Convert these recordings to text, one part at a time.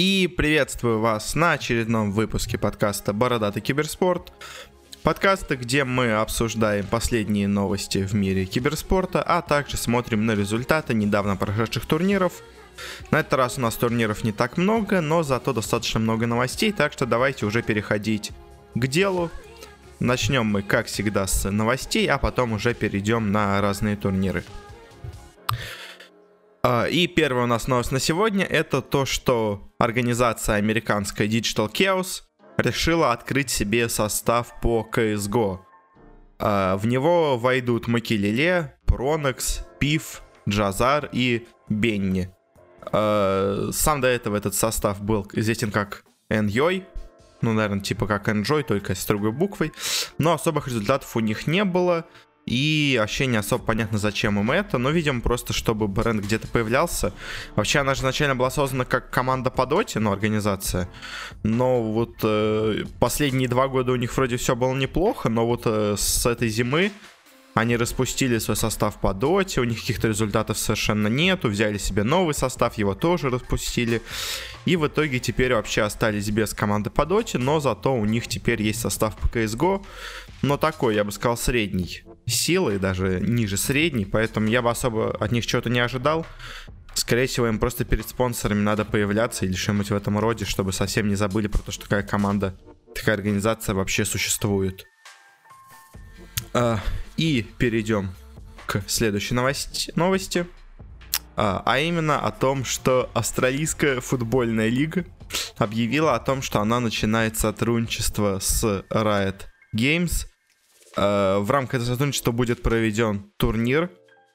И приветствую вас на очередном выпуске подкаста «Бородатый киберспорт». Подкаста, где мы обсуждаем последние новости в мире киберспорта, а также смотрим на результаты недавно прошедших турниров. На этот раз у нас турниров не так много, но зато достаточно много новостей, так что давайте уже переходить к делу. Начнем мы, как всегда, с новостей, а потом уже перейдем на разные турниры. А, и первая у нас новость на сегодня это то, что организация американская Digital Chaos решила открыть себе состав по CSGO. А, в него войдут Макелеле, Пронекс, Пив, Джазар и Бенни. А, сам до этого этот состав был известен как Enjoy, ну, наверное, типа как Enjoy, только с другой буквой. Но особых результатов у них не было. И вообще не особо понятно, зачем им это. Но, видимо, просто чтобы бренд где-то появлялся. Вообще, она же изначально была создана как команда по доте, ну, организация. Но вот э, последние два года у них вроде все было неплохо, но вот э, с этой зимы они распустили свой состав по доте, у них каких-то результатов совершенно нету, взяли себе новый состав, его тоже распустили. И в итоге теперь вообще остались без команды по доте, но зато у них теперь есть состав по CSGO, но такой, я бы сказал, средний силы, даже ниже средней, поэтому я бы особо от них чего-то не ожидал. Скорее всего, им просто перед спонсорами надо появляться или что-нибудь в этом роде, чтобы совсем не забыли про то, что такая команда, такая организация вообще существует. А, и перейдем к следующей новости. новости. А, а именно о том, что Австралийская футбольная лига объявила о том, что она начинает сотрудничество с Riot Games в рамках этого сотрудничества будет проведен турнир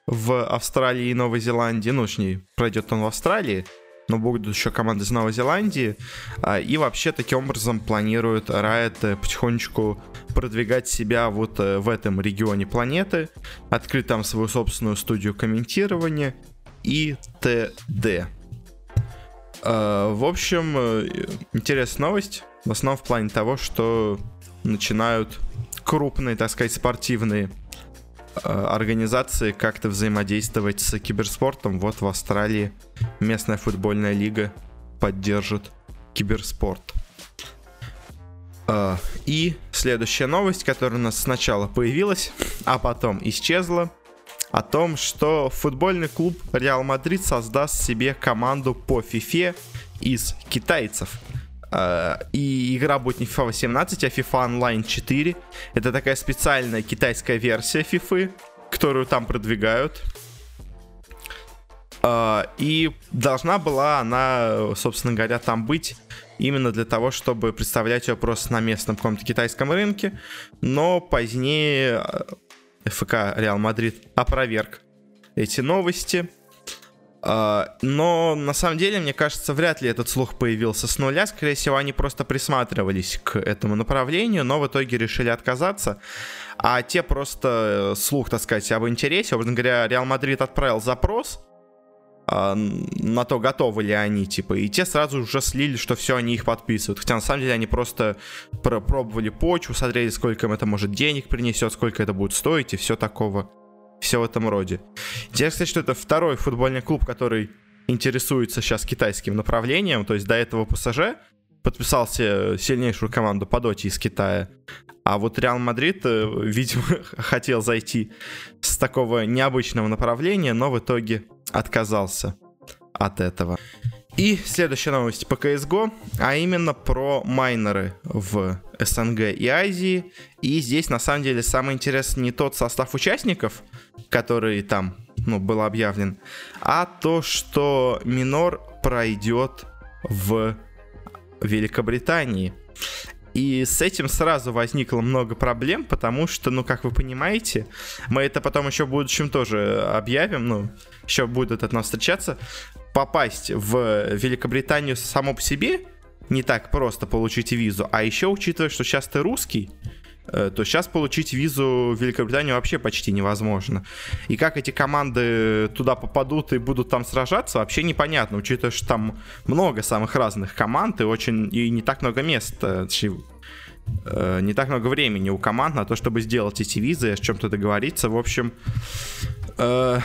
в Австралии и Новой Зеландии. Ну, точнее, пройдет он в Австралии, но будут еще команды из Новой Зеландии. А, и вообще таким образом планирует Riot э, потихонечку продвигать себя вот э, в этом регионе планеты, открыть там свою собственную студию комментирования и т.д. В общем, интересная новость. В основном в плане того, что начинают крупные, так сказать, спортивные э, организации как-то взаимодействовать с киберспортом. Вот в Австралии местная футбольная лига поддержит киберспорт. Э, и следующая новость, которая у нас сначала появилась, а потом исчезла, о том, что футбольный клуб Реал Мадрид создаст себе команду по FIFA из китайцев. Э, и игра будет не FIFA 18, а FIFA Online 4. Это такая специальная китайская версия FIFA, которую там продвигают. Э, и должна была она, собственно говоря, там быть именно для того, чтобы представлять ее просто на местном каком-то китайском рынке. Но позднее э, ФК Реал Мадрид опроверг эти новости но на самом деле, мне кажется, вряд ли этот слух появился с нуля. Скорее всего, они просто присматривались к этому направлению, но в итоге решили отказаться. А те просто э, слух, так сказать, об интересе. Образно говоря, Реал Мадрид отправил запрос а, на то, готовы ли они, типа, и те сразу уже слили, что все, они их подписывают. Хотя на самом деле они просто пробовали почву, смотрели, сколько им это может денег принесет, сколько это будет стоить и все такого все в этом роде. Интересно, кстати, что это второй футбольный клуб, который интересуется сейчас китайским направлением, то есть до этого ПСЖ подписался сильнейшую команду по доте из Китая, а вот Реал Мадрид, э, видимо, хотел зайти с такого необычного направления, но в итоге отказался от этого. И следующая новость по CSGO, а именно про майнеры в СНГ и Азии. И здесь на самом деле самое интересное не тот состав участников, который там ну, был объявлен, а то, что минор пройдет в Великобритании. И с этим сразу возникло много проблем, потому что, ну, как вы понимаете, мы это потом еще в будущем тоже объявим, ну, еще будут от нас встречаться попасть в Великобританию само по себе не так просто получить визу, а еще учитывая, что сейчас ты русский, э, то сейчас получить визу в Великобританию вообще почти невозможно. И как эти команды туда попадут и будут там сражаться, вообще непонятно, учитывая, что там много самых разных команд и очень и не так много мест. Э, э, не так много времени у команд на то, чтобы сделать эти визы, о чем-то договориться. В общем, э,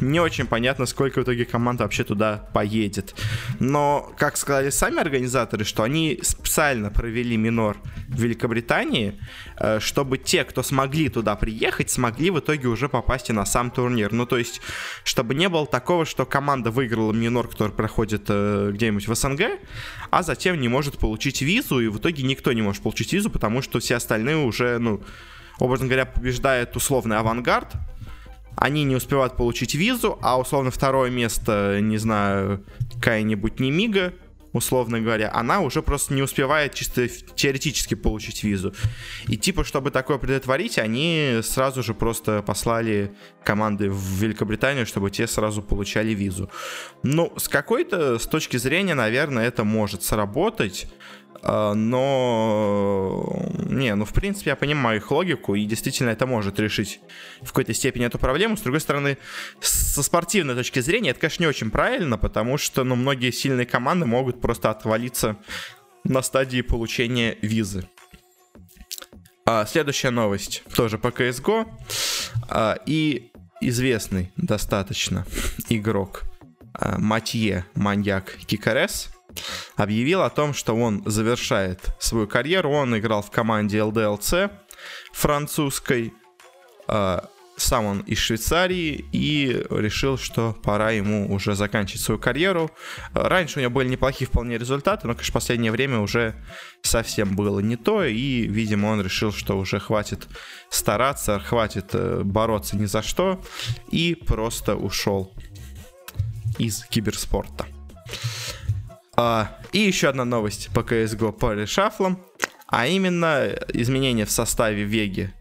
не очень понятно, сколько в итоге команд вообще туда поедет. Но, как сказали сами организаторы, что они специально провели минор в Великобритании, чтобы те, кто смогли туда приехать, смогли в итоге уже попасть и на сам турнир. Ну, то есть, чтобы не было такого, что команда выиграла минор, который проходит э, где-нибудь в СНГ, а затем не может получить визу, и в итоге никто не может получить визу, потому что все остальные уже, ну, образно говоря, побеждает условный авангард, они не успевают получить визу, а условно второе место, не знаю, какая-нибудь Немига, условно говоря, она уже просто не успевает чисто теоретически получить визу. И типа, чтобы такое предотвратить, они сразу же просто послали команды в Великобританию, чтобы те сразу получали визу. Ну, с какой-то, с точки зрения, наверное, это может сработать, но, не, ну, в принципе, я понимаю их логику, и действительно это может решить в какой-то степени эту проблему. С другой стороны, со спортивной точки зрения, это, конечно, не очень правильно, потому что, ну, многие сильные команды могут просто отвалиться на стадии получения визы. А, следующая новость, тоже по CSGO, а, и известный достаточно игрок а, Матье Маньяк Кикарес – объявил о том, что он завершает свою карьеру. Он играл в команде LDLC французской. А, сам он из Швейцарии и решил, что пора ему уже заканчивать свою карьеру. Раньше у него были неплохие вполне результаты, но, конечно, в последнее время уже совсем было не то, и, видимо, он решил, что уже хватит стараться, хватит э, бороться ни за что, и просто ушел из киберспорта. А, и еще одна новость по CSGO по решафлам, а именно изменения в составе Веги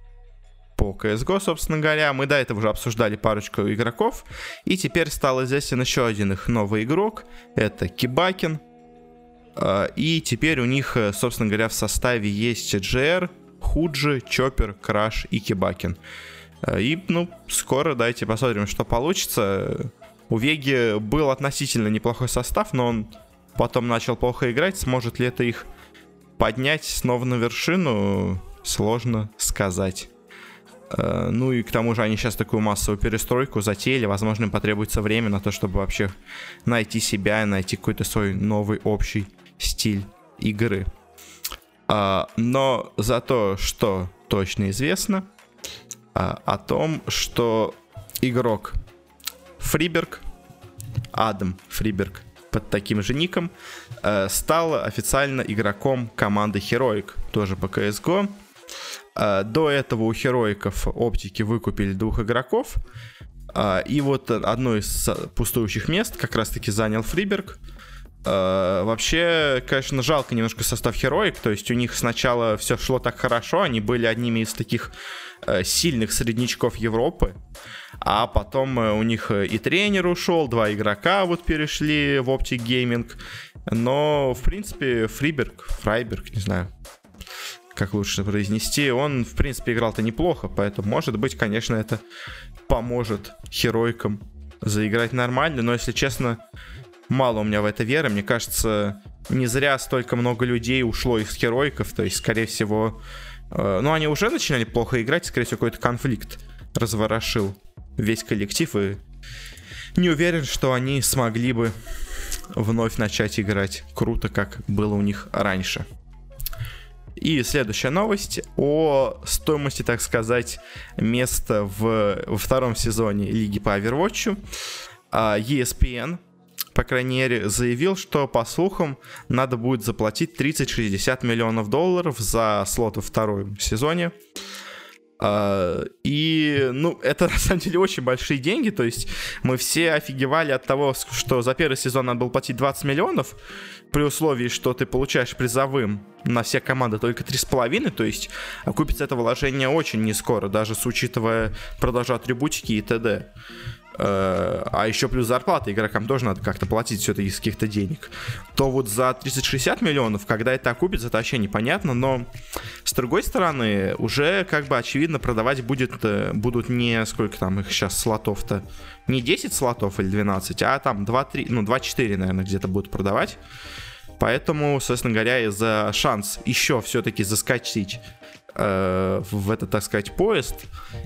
по CSGO, собственно говоря. Мы до этого уже обсуждали парочку игроков, и теперь стал известен еще один их новый игрок, это Кибакин. А, и теперь у них, собственно говоря, в составе есть GR, Худжи, Чоппер, Краш и Кибакин. А, и, ну, скоро давайте посмотрим, что получится. У Веги был относительно неплохой состав, но он потом начал плохо играть, сможет ли это их поднять снова на вершину, сложно сказать. Э, ну и к тому же они сейчас такую массовую перестройку затеяли, возможно, им потребуется время на то, чтобы вообще найти себя, найти какой-то свой новый общий стиль игры. А, но за то, что точно известно, а, о том, что игрок Фриберг, Адам Фриберг, под таким же ником, э, стал официально игроком команды Heroic, тоже по CSGO. Э, до этого у Heroicов оптики выкупили двух игроков, э, и вот одно из пустующих мест как раз-таки занял Фриберг. Uh, вообще, конечно, жалко немножко состав Heroic, то есть у них сначала все шло так хорошо, они были одними из таких сильных среднячков Европы, а потом uh, у них и тренер ушел, два игрока вот перешли в Optic Gaming, но, в принципе, Фриберг, Фрайберг, не знаю, как лучше произнести, он, в принципе, играл-то неплохо, поэтому, может быть, конечно, это поможет Херойкам заиграть нормально, но, если честно, мало у меня в это веры. Мне кажется, не зря столько много людей ушло из героиков. То есть, скорее всего... Э, ну, они уже начинали плохо играть. Скорее всего, какой-то конфликт разворошил весь коллектив. И не уверен, что они смогли бы вновь начать играть круто, как было у них раньше. И следующая новость о стоимости, так сказать, места в, во втором сезоне Лиги по Overwatch. А, ESPN по крайней мере, заявил, что, по слухам, надо будет заплатить 30-60 миллионов долларов за слот во втором сезоне. Uh, и, ну, это на самом деле очень большие деньги, то есть мы все офигевали от того, что за первый сезон надо было платить 20 миллионов, при условии, что ты получаешь призовым на все команды только 3,5, то есть окупится это вложение очень не скоро, даже с учитывая продажу атрибутики и т.д. Э, а еще плюс зарплата игрокам тоже надо как-то платить все-таки из каких-то денег, то вот за 30-60 миллионов, когда это окупится, это вообще непонятно, но с другой стороны, уже как бы очевидно продавать будет, э, будут не сколько там их сейчас слотов-то, не 10 слотов или 12, а там 2-3, ну 2-4, наверное, где-то будут продавать. Поэтому, собственно говоря, за шанс еще все-таки заскочить э, в этот, так сказать, поезд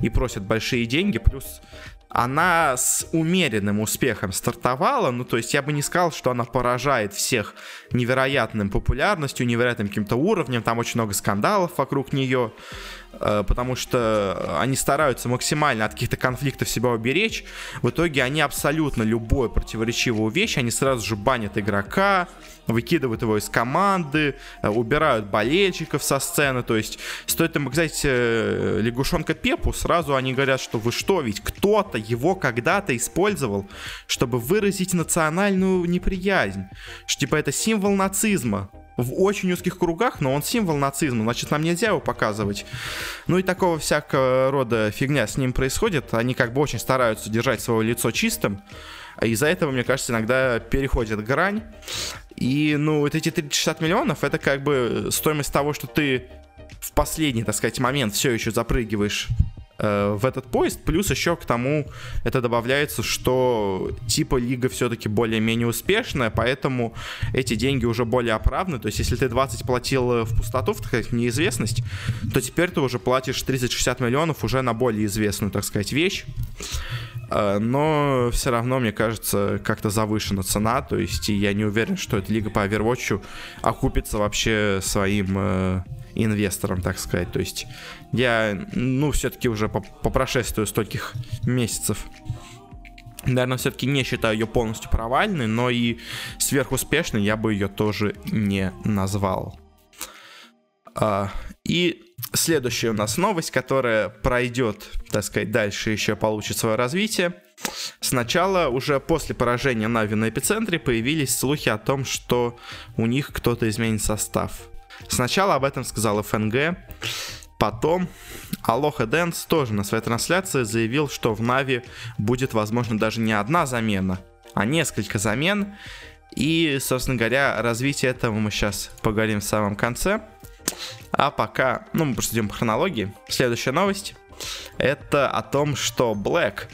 и просят большие деньги, плюс она с умеренным успехом стартовала, ну, то есть я бы не сказал, что она поражает всех невероятным популярностью, невероятным каким-то уровнем, там очень много скандалов вокруг нее, потому что они стараются максимально от каких-то конфликтов себя уберечь. В итоге они абсолютно любое противоречивую вещь, они сразу же банят игрока, выкидывают его из команды, э, убирают болельщиков со сцены. То есть стоит им сказать э, лягушонка Пепу, сразу они говорят, что вы что, ведь кто-то его когда-то использовал, чтобы выразить национальную неприязнь. Что типа это символ нацизма в очень узких кругах, но он символ нацизма, значит, нам нельзя его показывать. Ну и такого всякого рода фигня с ним происходит. Они как бы очень стараются держать свое лицо чистым. А из-за этого, мне кажется, иногда переходит грань. И, ну, вот эти 360 миллионов, это как бы стоимость того, что ты в последний, так сказать, момент все еще запрыгиваешь в этот поезд. Плюс еще к тому это добавляется, что типа лига все-таки более-менее успешная, поэтому эти деньги уже более оправданы. То есть если ты 20 платил в пустоту, в, так сказать, неизвестность, то теперь ты уже платишь 30-60 миллионов уже на более известную, так сказать, вещь. Э, но все равно, мне кажется, как-то завышена цена. То есть я не уверен, что эта лига по Overwatch окупится вообще своим э, инвесторам, так сказать. То есть я, ну, все-таки уже по, по прошествию стольких месяцев наверное, все-таки не считаю ее полностью провальной, но и сверхуспешной я бы ее тоже не назвал. А, и следующая у нас новость, которая пройдет, так сказать, дальше еще получит свое развитие. Сначала, уже после поражения Na’Vi на эпицентре, появились слухи о том, что у них кто-то изменит состав. Сначала об этом сказал FNG, потом AlohaDance тоже на своей трансляции заявил, что в Na’Vi будет, возможно, даже не одна замена, а несколько замен. И, собственно говоря, развитие этого мы сейчас поговорим в самом конце. А пока, ну, мы просто идем по хронологии. Следующая новость. Это о том, что Black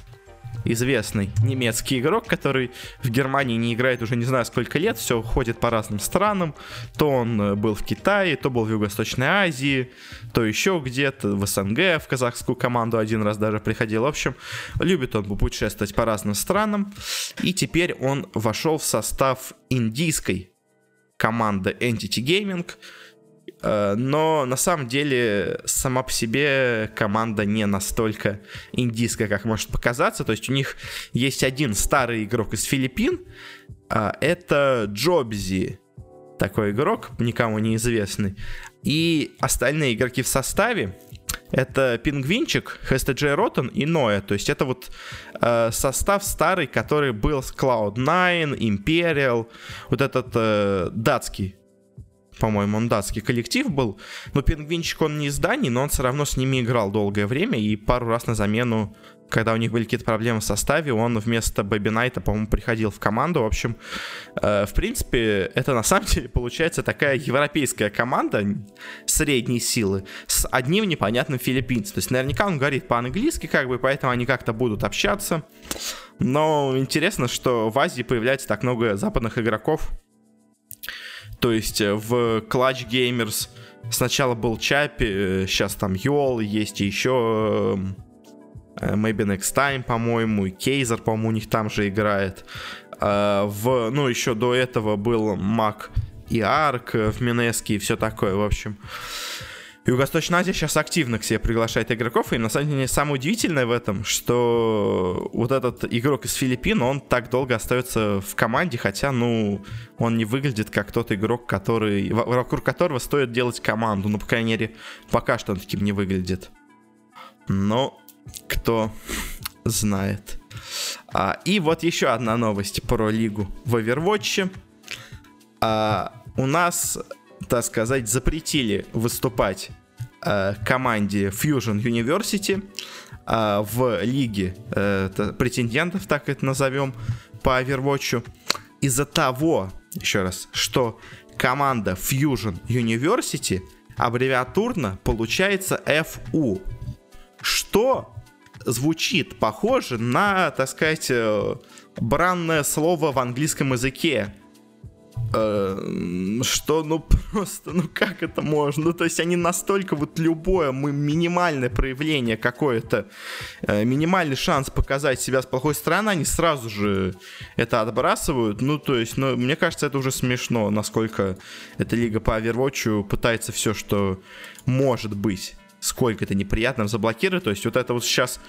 известный немецкий игрок, который в Германии не играет уже не знаю сколько лет, все ходит по разным странам. То он э, был в Китае, то был в Юго-Восточной Азии, то еще где-то в СНГ, в казахскую команду один раз даже приходил. В общем, любит он путешествовать по разным странам. И теперь он вошел в состав индийской команды Entity Gaming, но на самом деле сама по себе команда не настолько индийская, как может показаться. То есть у них есть один старый игрок из Филиппин. А, это Джобзи. Такой игрок, никому неизвестный. И остальные игроки в составе это Пингвинчик, HSTJ Rotten и Ноя. То есть это вот э, состав старый, который был с Cloud9, Imperial, вот этот э, датский по-моему, он датский коллектив был. Но Пингвинчик, он не из Дании, но он все равно с ними играл долгое время. И пару раз на замену, когда у них были какие-то проблемы в составе, он вместо Бэби Найта, по-моему, приходил в команду. В общем, э, в принципе, это на самом деле получается такая европейская команда средней силы с одним непонятным филиппинцем. То есть наверняка он говорит по-английски, как бы, поэтому они как-то будут общаться. Но интересно, что в Азии появляется так много западных игроков, то есть э, в Clutch Gamers сначала был Чапи, сейчас э, там Йол, есть еще э, Maybe Next Time, по-моему, и Кейзер, по-моему, у них там же играет. В, ну, еще до этого был Мак и Арк в Минеске и все такое, в общем. Юго-Восточная Азия сейчас активно к себе приглашает игроков, и на самом деле самое удивительное в этом, что вот этот игрок из Филиппин, он так долго остается в команде, хотя, ну, он не выглядит как тот игрок, который, вокруг которого стоит делать команду, ну, по крайней мере, пока что он таким не выглядит. Но кто знает. А, и вот еще одна новость про лигу в Overwatch. А, у нас так сказать, запретили выступать э, команде Fusion University э, в лиге э, претендентов, так это назовем, по Overwatch, из-за того, еще раз, что команда Fusion University аббревиатурно получается FU, что звучит похоже на, так сказать, э, бранное слово в английском языке что, ну просто, ну как это можно? Ну, то есть они настолько вот любое мы минимальное проявление какое-то, э, минимальный шанс показать себя с плохой стороны, они сразу же это отбрасывают. Ну, то есть, ну, мне кажется, это уже смешно, насколько эта лига по Overwatch пытается все, что может быть сколько это неприятно заблокировать. То есть вот это вот сейчас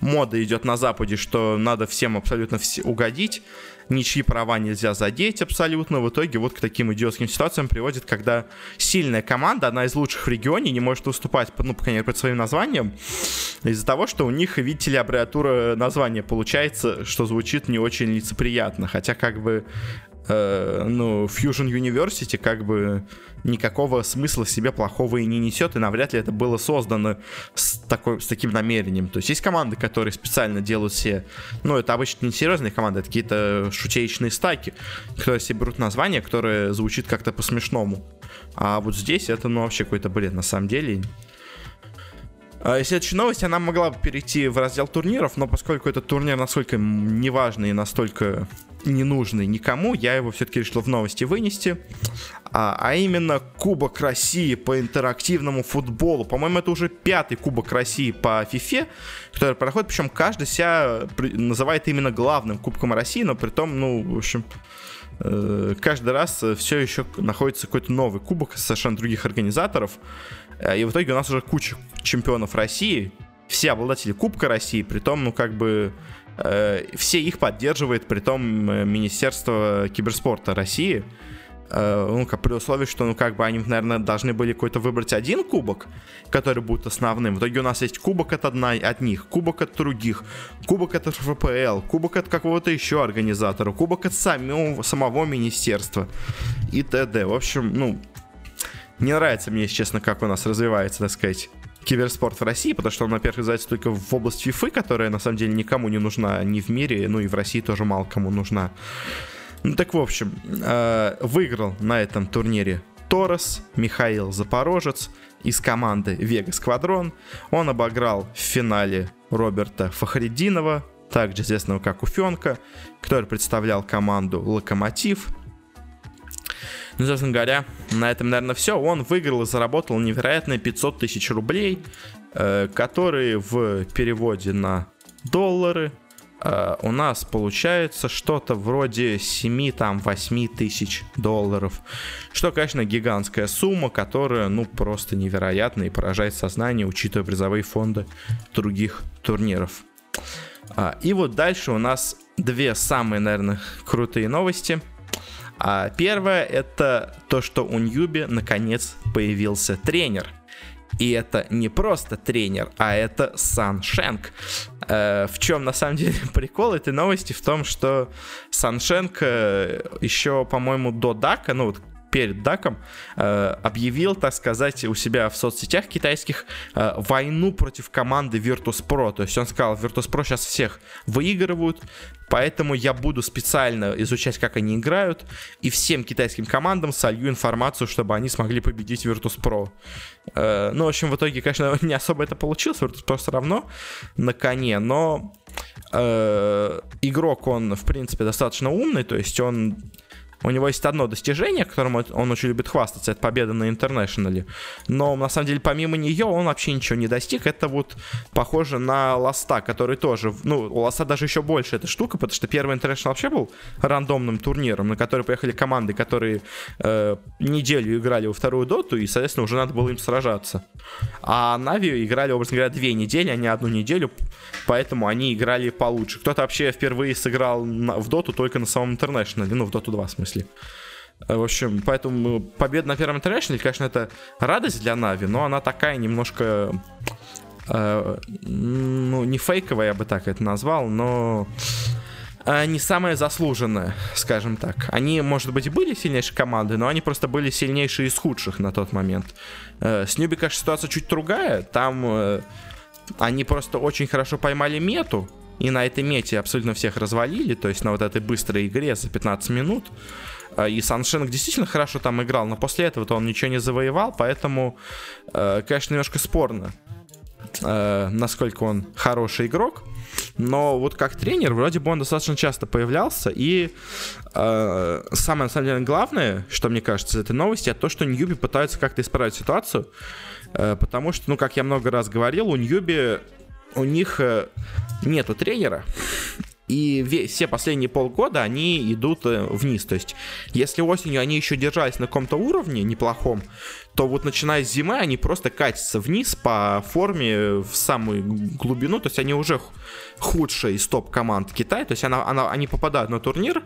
мода идет на Западе, что надо всем абсолютно все угодить ничьи права нельзя задеть абсолютно. В итоге вот к таким идиотским ситуациям приводит, когда сильная команда, одна из лучших в регионе, не может выступать, ну, по крайней мере, под своим названием, из-за того, что у них, видите ли, аббревиатура названия получается, что звучит не очень лицеприятно. Хотя, как бы, э, ну, Fusion University, как бы, никакого смысла себе плохого и не несет, и навряд ли это было создано с, такой, с таким намерением. То есть есть команды, которые специально делают все, ну, это обычно не серьезные команды, это какие-то шутеечные стаки, которые себе берут название, которое звучит как-то по-смешному. А вот здесь это, ну, вообще какой-то бред на самом деле. А следующая новость, она могла бы перейти в раздел турниров, но поскольку этот турнир настолько неважный и настолько ненужный никому, я его все-таки решил в новости вынести. А, а именно Кубок России по интерактивному футболу. По-моему, это уже пятый Кубок России по FIFA, который проходит, причем каждый себя называет именно главным Кубком России, но при том, ну, в общем, э, каждый раз все еще находится какой-то новый кубок совершенно других организаторов. Э, и в итоге у нас уже куча чемпионов России, все обладатели Кубка России, при том, ну, как бы все их поддерживает, при том э, Министерство киберспорта России. Э, ну, как при условии, что, ну, как бы они, наверное, должны были какой-то выбрать один кубок, который будет основным. В итоге у нас есть кубок от одной, от них, кубок от других, кубок от РФПЛ, кубок от какого-то еще организатора, кубок от самого, самого министерства и т.д. В общем, ну, не нравится мне, если честно, как у нас развивается, так сказать, киберспорт в России, потому что он, во-первых, называется только в область FIFA, которая на самом деле никому не нужна ни в мире, ну и в России тоже мало кому нужна. Ну так, в общем, э, выиграл на этом турнире Торос, Михаил Запорожец из команды Вега Сквадрон. Он обыграл в финале Роберта Фахридинова, также известного как Уфенка, который представлял команду Локомотив. Ну, собственно говоря, на этом, наверное, все. Он выиграл и заработал невероятные 500 тысяч рублей, э, которые в переводе на доллары э, у нас получается что-то вроде 7-8 тысяч долларов. Что, конечно, гигантская сумма, которая, ну, просто невероятна и поражает сознание, учитывая призовые фонды других турниров. А, и вот дальше у нас две самые, наверное, крутые новости – а первое это то, что у Ньюби наконец появился тренер. И это не просто тренер, а это Сан Шенк. Э, в чем на самом деле прикол этой новости? В том, что Сан Шенк э, еще, по-моему, до Дака, ну вот перед Даком э, объявил, так сказать, у себя в соцсетях китайских э, войну против команды Virtus.pro. То есть он сказал, Virtus.pro сейчас всех выигрывают, поэтому я буду специально изучать, как они играют, и всем китайским командам солью информацию, чтобы они смогли победить Virtus.pro. Э, ну, в общем, в итоге, конечно, не особо это получилось, Virtus.pro все равно на коне, но игрок, он, в принципе, достаточно умный, то есть он у него есть одно достижение, которым он очень любит хвастаться, это победа на интернешнале. Но на самом деле помимо нее он вообще ничего не достиг. Это вот похоже на Ласта, который тоже, ну, у Ласта даже еще больше эта штука, потому что первый International вообще был рандомным турниром, на который поехали команды, которые э, неделю играли во вторую доту, и, соответственно, уже надо было им сражаться. А Na’Vi играли, образно говоря, две недели, а не одну неделю, поэтому они играли получше. Кто-то вообще впервые сыграл в доту только на самом International е, ну, в доту 2 в смысле смысле. Э, в общем, поэтому победа на первом International е, конечно, это радость для Na’Vi, но она такая немножко... Э, ну, не фейковая, я бы так это назвал, но э, не самая заслуженная, скажем так. Они, может быть, были сильнейшей командой, но они просто были сильнейшие из худших на тот момент. Э, с Newbee, конечно, ситуация чуть другая. Там они просто очень хорошо поймали мету, и на этой мете абсолютно всех развалили, то есть на вот этой быстрой игре за 15 минут. А, и Саншенг действительно хорошо там играл, но после этого он ничего не завоевал, поэтому, э, конечно, немножко спорно, э, насколько он хороший игрок. но вот как тренер вроде бы он достаточно часто появлялся, и э, самое, на самом деле, главное, что мне кажется из этой новости, это то, что Ньюби пытаются как-то исправить ситуацию, э, потому что, ну, как я много раз говорил, у Ньюби у них э, нету тренера, и все последние полгода они идут э, вниз. То есть, если осенью они еще держались на каком-то уровне неплохом, то вот начиная с зимы они просто катятся вниз по форме в самую глубину. То есть, они уже худшие из топ-команд Китая. То есть, она, она, они попадают на турнир,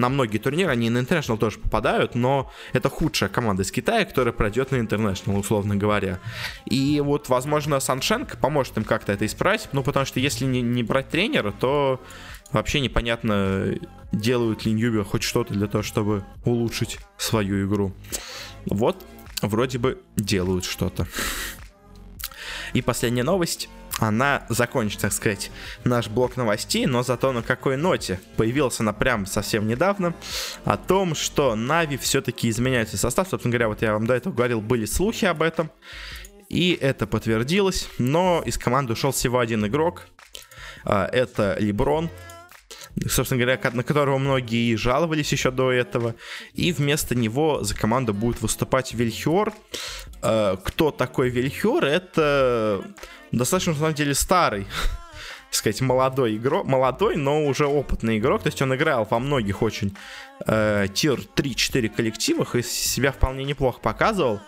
на многие турниры, они на International тоже попадают, но это худшая команда из Китая, которая пройдет на International, условно говоря. И вот, возможно, Саншенко поможет им как-то это исправить, ну, потому что если не, не брать тренера, то вообще непонятно, делают ли Ньюби хоть что-то для того, чтобы улучшить свою игру. Вот, вроде бы делают что-то. И последняя новость она закончит, так сказать, наш блок новостей, но зато на какой ноте появился она прям совсем недавно о том, что Нави все-таки изменяется состав. Собственно говоря, вот я вам до этого говорил, были слухи об этом, и это подтвердилось, но из команды ушел всего один игрок, а, это Леброн, собственно говоря, на которого многие жаловались еще до этого. И вместо него за команду будет выступать Вильхиор. А, кто такой Вильхиор? Это достаточно, на самом деле, старый сказать, молодой игрок, молодой, но уже опытный игрок, то есть он играл во многих очень э, тир 3-4 коллективах и себя вполне неплохо показывал.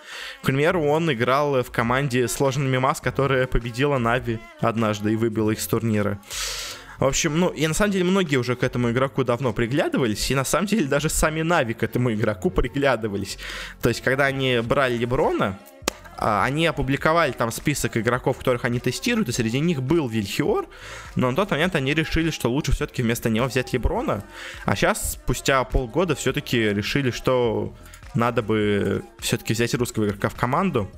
К примеру, он играл в команде Сложный Мимас, которая победила Нави однажды и выбила их с турнира. В общем, ну, и на самом деле многие уже к этому игроку давно приглядывались, и на самом деле даже сами Нави к этому игроку приглядывались. То есть, когда они брали Леброна, они опубликовали там список игроков, которых они тестируют, и среди них был Вильхиор, но на тот момент они решили, что лучше все-таки вместо него взять Леброна, а сейчас, спустя полгода, все-таки решили, что надо бы все-таки взять русского игрока в команду.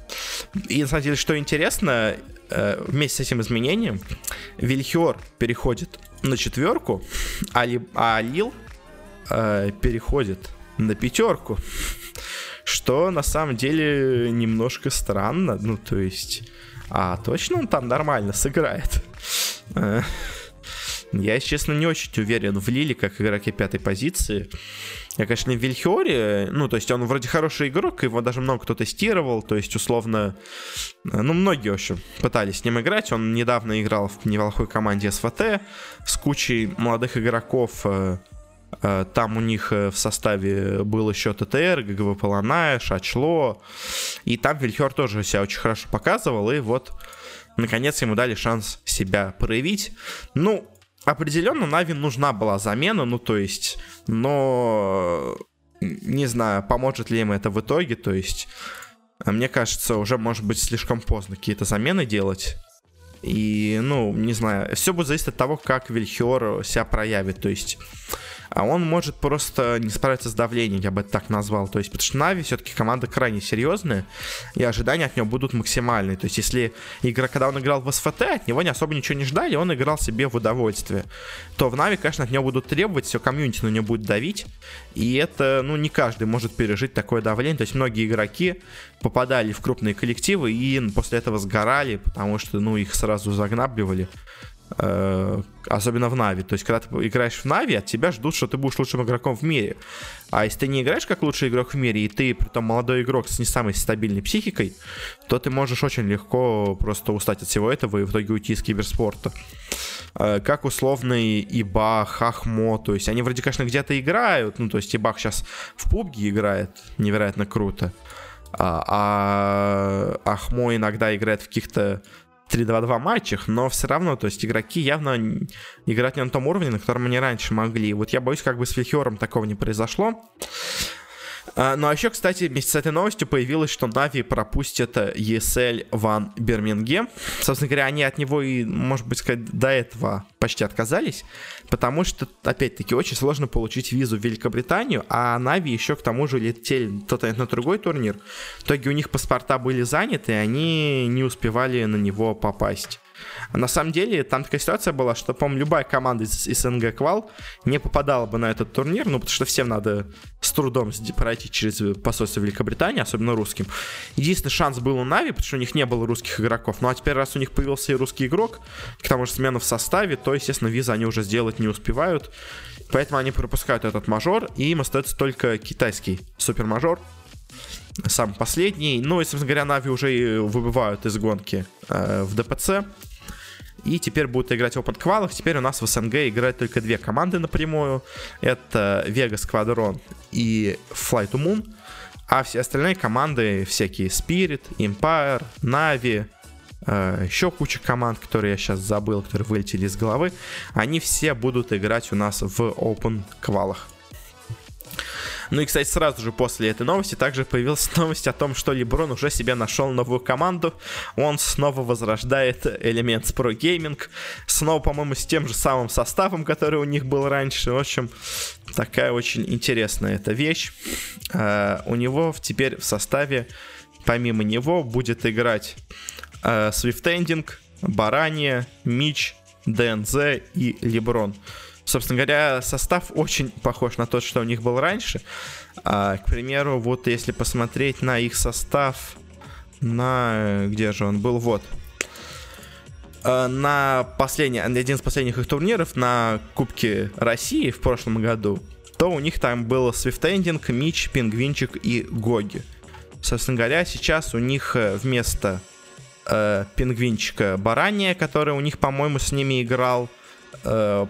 И на самом деле, что интересно, э, вместе с этим изменением, Вильхиор переходит на четверку, а, а Лил э, переходит на пятерку. Что на самом деле немножко странно. Ну, то есть... А точно он там нормально сыграет? Э, я, честно, не очень уверен в Лиле как игроке пятой позиции. Я, конечно, в Вильхиоре, ну, то есть он вроде хороший игрок, его даже много кто тестировал, то есть, условно, э, ну, многие, в общем, пытались с ним играть. Он недавно играл в неплохой команде СВТ с кучей молодых игроков, Э, там у них э, в составе был еще ТТР, ГГВ Полоная, Шачло. И там Вильхер тоже себя очень хорошо показывал. И вот, наконец, ему дали шанс себя проявить. Ну, определенно Нави нужна была замена. Ну, то есть, но... Не знаю, поможет ли им это в итоге. То есть, мне кажется, уже может быть слишком поздно какие-то замены делать. И, ну, не знаю, все будет зависеть от того, как Вильхиор себя проявит. То есть, а он может просто не справиться с давлением, я бы это так назвал. То есть, потому что Нави все-таки команда крайне серьезная, и ожидания от него будут максимальные. То есть, если игра, когда он играл в СФТ, от него не особо ничего не ждали, он играл себе в удовольствие, то в Нави, конечно, от него будут требовать, все комьюнити на него будет давить, и это, ну, не каждый может пережить такое давление. То есть, многие игроки попадали в крупные коллективы и после этого сгорали, потому что, ну, их сразу загнабливали. Э, особенно в Нави. То есть, когда ты играешь в Нави, от тебя ждут, что ты будешь лучшим игроком в мире. А если ты не играешь как лучший игрок в мире, и ты, при том молодой игрок с не самой стабильной психикой, то ты можешь очень легко просто устать от всего этого и в итоге уйти из киберспорта. Э, как условный Ибах, Хахмо, то есть они вроде, конечно, где-то играют, ну, то есть Ибах сейчас в пубге играет, невероятно круто, а, а Ахмо иногда играет в каких-то 3-2-2 матчах, но все равно, то есть игроки явно играть не на том уровне, на котором они раньше могли. Вот я боюсь, как бы с Вильхером такого не произошло. А, ну а еще, кстати, вместе с этой новостью появилось, что Нави пропустят ESL Ван Бирмингем. Собственно говоря, они от него и, может быть, сказать, до этого почти отказались, потому что, опять-таки, очень сложно получить визу в Великобританию, а Нави еще к тому же летели тот на другой турнир. В итоге у них паспорта были заняты, и они не успевали на него попасть. На самом деле, там такая ситуация была, что, по-моему, любая команда из СНГ Квал не попадала бы на этот турнир, ну, потому что всем надо с трудом пройти через посольство Великобритании, особенно русским. Единственный шанс был у Нави, потому что у них не было русских игроков. Ну, а теперь, раз у них появился и русский игрок, к тому же смена в составе, то, естественно, визы они уже сделать не успевают. Поэтому они пропускают этот мажор, и им остается только китайский супермажор, самый последний. Ну и, собственно говоря, Нави уже выбывают из гонки э, в ДПЦ. И теперь будут играть Open квалах. Теперь у нас в СНГ играют только две команды напрямую. Это Vegas Squadron и Flight to Moon. А все остальные команды, всякие Spirit, Empire, Na'Vi, э, еще куча команд, которые я сейчас забыл, которые вылетели из головы, они все будут играть у нас в Open квалах. Ну и, кстати, сразу же после этой новости также появилась новость о том, что Леброн уже себе нашел новую команду. Он снова возрождает элемент Pro Gaming. Снова, по-моему, с тем же самым составом, который у них был раньше. В общем, такая очень интересная эта вещь. Uh, у него теперь в составе, помимо него, будет играть Swift Ending, Барания, Мич, ДНЗ и Леброн. Собственно говоря, состав очень похож на тот, что у них был раньше. А, к примеру, вот если посмотреть на их состав, на... Где же он был? Вот. А, на последний, один из последних их турниров, на Кубке России в прошлом году, то у них там было Свифтендинг, Мич, Пингвинчик и Гоги. Собственно говоря, сейчас у них э, вместо э, Пингвинчика Барания, который у них, по-моему, с ними играл, э,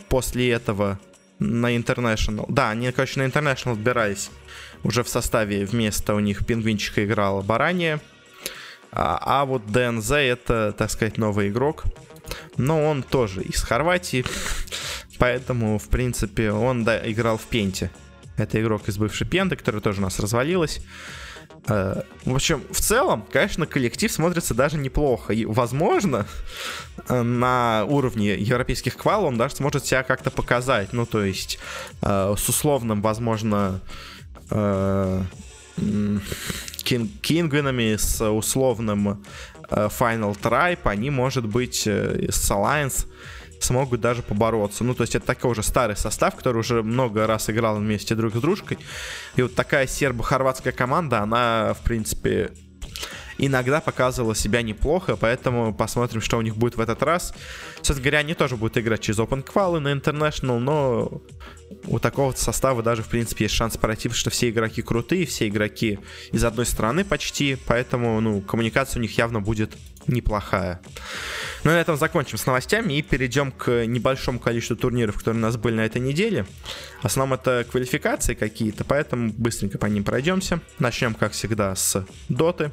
после этого на International. Да, они, короче, на International отбирались. Уже в составе вместо у них пингвинчика играла Барания. А, а вот ДНЗ это, так сказать, новый игрок. Но он тоже из Хорватии. Поэтому, в принципе, он да, играл в Пенте. Это игрок из бывшей Пенты, которая тоже у нас развалилась. Э, в общем, в целом, конечно, коллектив смотрится даже неплохо. И, возможно, э, на уровне европейских квал он даже сможет себя как-то показать. Ну, то есть, э, с условным, возможно, кингвинами, с условным Final Tribe, они, может быть, с Alliance смогут даже побороться. Ну, то есть это такой уже старый состав, который уже много раз играл вместе друг с дружкой. И вот такая сербо-хорватская команда, она, в принципе, иногда показывала себя неплохо, поэтому посмотрим, что у них будет в этот раз. Собственно говоря, они тоже будут играть через Open Qual на International, но у такого состава даже, в принципе, есть шанс пройти, что все игроки крутые, все игроки из одной страны почти, поэтому, ну, коммуникация у них явно будет неплохая. Ну, на этом закончим с новостями и перейдем к небольшому количеству турниров, которые у нас были на этой неделе. В основном это квалификации какие-то, поэтому быстренько по ним пройдемся. Начнем, как всегда, с Доты.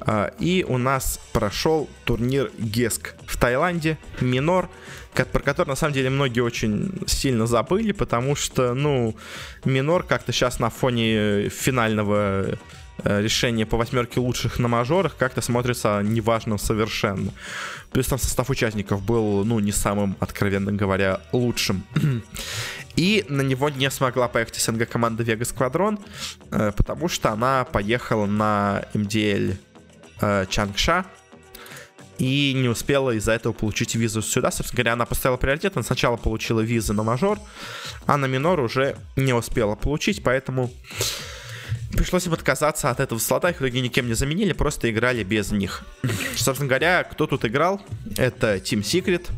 А, и у нас прошел турнир Геск в Таиланде, Минор, про который на самом деле многие очень сильно забыли, потому что, ну, Минор как-то сейчас на фоне финального э, решения по восьмерке лучших на мажорах как-то смотрится неважным совершенно. Плюс там состав участников был, ну, не самым, откровенно говоря, лучшим. И на него не смогла поехать СНГ команда Vega Squadron, э, потому что она поехала на МДЛ э, Чангша и не успела из-за этого получить визу сюда. Собственно говоря, она поставила приоритет. Она сначала получила визы на мажор, а на минор уже не успела получить, поэтому пришлось им отказаться от этого слота. Их в никем не заменили, просто играли без них. Собственно говоря, кто тут играл? Это Team Secret,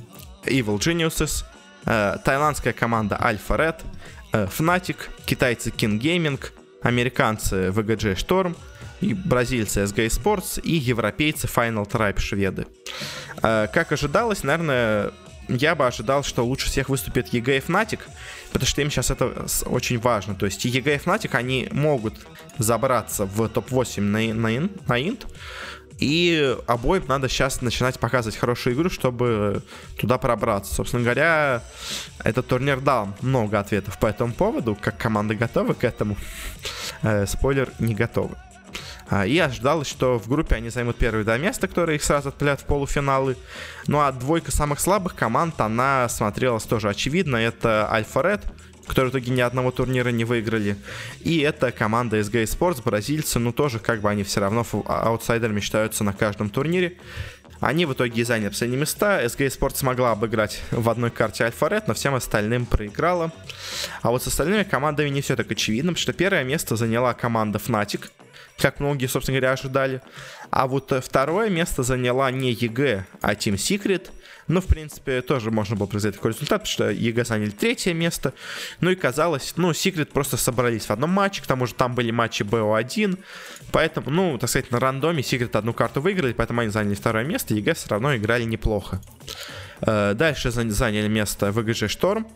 Evil Geniuses, э, таиландская команда Alpha Red, э, Fnatic, китайцы King Gaming, американцы VGJ Storm, и бразильцы SG Sports и европейцы Final Tribe шведы. Э, как ожидалось, наверное, я бы ожидал, что лучше всех выступит EG и Fnatic, потому что им сейчас это очень важно. То есть EG и Fnatic, они могут забраться в топ-8 на, на, на Int, и обоим надо сейчас начинать показывать хорошую игру, чтобы туда пробраться. Собственно говоря, этот турнир дал много ответов по этому поводу, как команды готовы к этому. Э, спойлер, не готовы. А, и ожидалось, что в группе они займут первые два места, которые их сразу отправляют в полуфиналы. Ну а двойка самых слабых команд, она смотрелась тоже очевидно. Это Альфа Ред, которые в итоге ни одного турнира не выиграли. И это команда SG Sports, бразильцы, ну тоже как бы они все равно аутсайдерами считаются на каждом турнире. Они в итоге заняли последние места. SG Sport смогла обыграть в одной карте Альфа Ред, но всем остальным проиграла. А вот с остальными командами не все так очевидно, потому что первое место заняла команда Fnatic, как многие, собственно говоря, ожидали. А вот э, второе место заняла не EG, а Team Secret. Ну, в принципе, тоже можно было произвести такой результат, потому что EG заняли третье место. Ну и казалось, ну, Secret просто собрались в одном матче, к тому же там были матчи BO1. Поэтому, ну, так сказать, на рандоме Secret одну карту выиграли, поэтому они заняли второе место, EG все равно играли неплохо. Э, дальше заняли место VGJ Storm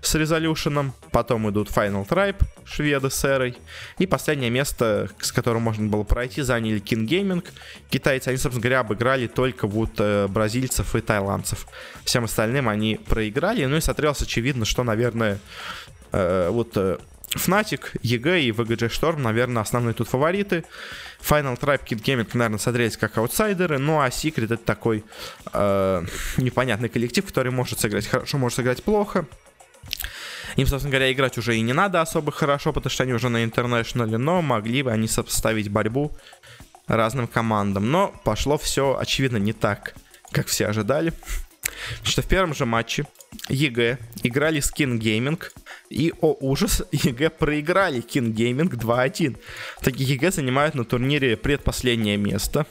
с Resolution ом, потом идут Final Tribe, шведы с Эрой, и последнее место, с которым можно было пройти, заняли King Gaming. Китайцы, они, собственно говоря, обыграли только вот э, бразильцев и тайландцев. Всем остальным они проиграли, ну и смотрелось очевидно, что, наверное, э, вот... Э, Fnatic, EG и VGG Storm, наверное, основные тут фавориты. Final Tribe, Kid Gaming, наверное, смотрелись как аутсайдеры. Ну а Secret это такой э, непонятный коллектив, который может сыграть хорошо, может сыграть плохо. Им, собственно говоря, играть уже и не надо особо хорошо, потому что они уже на International е, но могли бы они составить борьбу разным командам. Но пошло все, очевидно, не так, как все ожидали. Что в первом же матче EG играли с Keen Gaming, и, о ужас, EG проиграли Keen Gaming 2-1. Такие EG занимают на турнире предпоследнее место